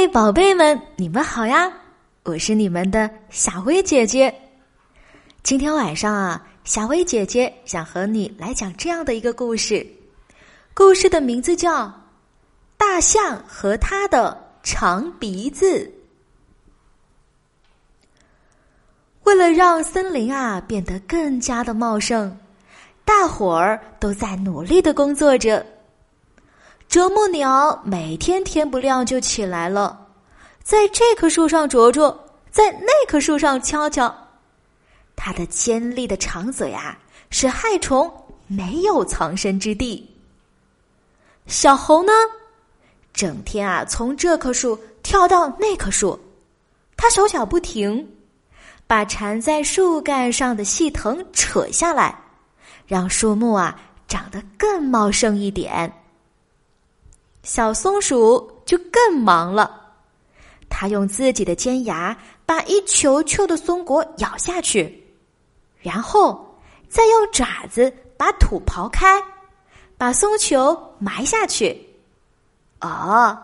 嘿，宝贝们，你们好呀！我是你们的小薇姐姐。今天晚上啊，小薇姐姐想和你来讲这样的一个故事，故事的名字叫《大象和他的长鼻子》。为了让森林啊变得更加的茂盛，大伙儿都在努力的工作着。啄木鸟每天天不亮就起来了，在这棵树上啄啄，在那棵树上敲敲。它的尖利的长嘴啊，使害虫没有藏身之地。小猴呢，整天啊从这棵树跳到那棵树，它手脚不停，把缠在树干上的细藤扯下来，让树木啊长得更茂盛一点。小松鼠就更忙了，它用自己的尖牙把一球球的松果咬下去，然后再用爪子把土刨开，把松球埋下去。哦，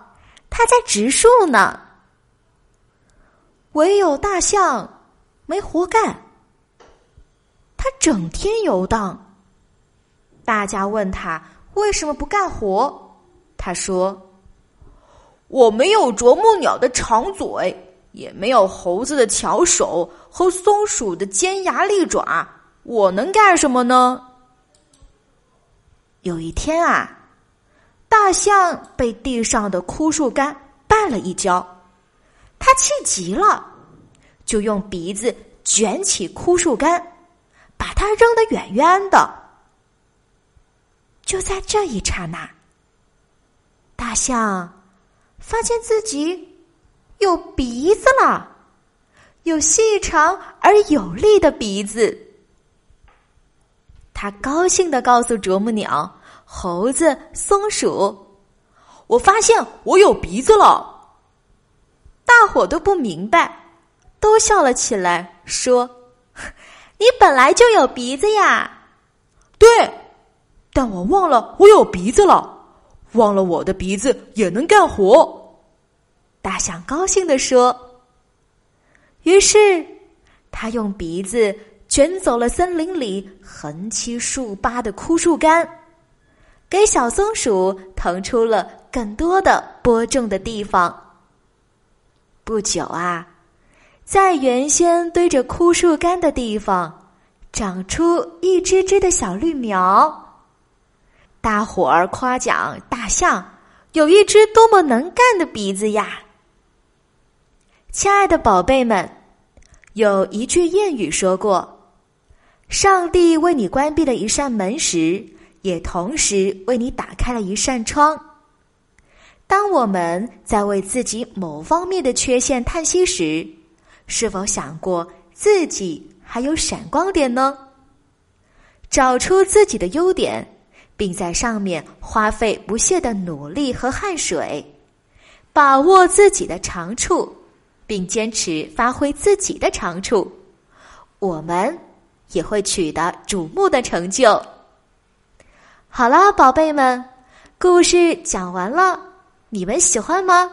它在植树呢。唯有大象没活干，它整天游荡。大家问他为什么不干活？他说：“我没有啄木鸟的长嘴，也没有猴子的巧手和松鼠的尖牙利爪，我能干什么呢？”有一天啊，大象被地上的枯树干绊了一跤，他气急了，就用鼻子卷起枯树干，把它扔得远远的。就在这一刹那。大象发现自己有鼻子了，有细长而有力的鼻子。他高兴的告诉啄木鸟、猴子、松鼠：“我发现我有鼻子了。”大伙都不明白，都笑了起来，说：“你本来就有鼻子呀。”“对，但我忘了我有鼻子了。”忘了我的鼻子也能干活，大象高兴地说。于是，他用鼻子卷走了森林里横七竖八的枯树干，给小松鼠腾出了更多的播种的地方。不久啊，在原先堆着枯树干的地方，长出一只只的小绿苗。大伙儿夸奖大象有一只多么能干的鼻子呀！亲爱的宝贝们，有一句谚语说过：“上帝为你关闭了一扇门时，也同时为你打开了一扇窗。”当我们在为自己某方面的缺陷叹息时，是否想过自己还有闪光点呢？找出自己的优点。并在上面花费不懈的努力和汗水，把握自己的长处，并坚持发挥自己的长处，我们也会取得瞩目的成就。好了，宝贝们，故事讲完了，你们喜欢吗？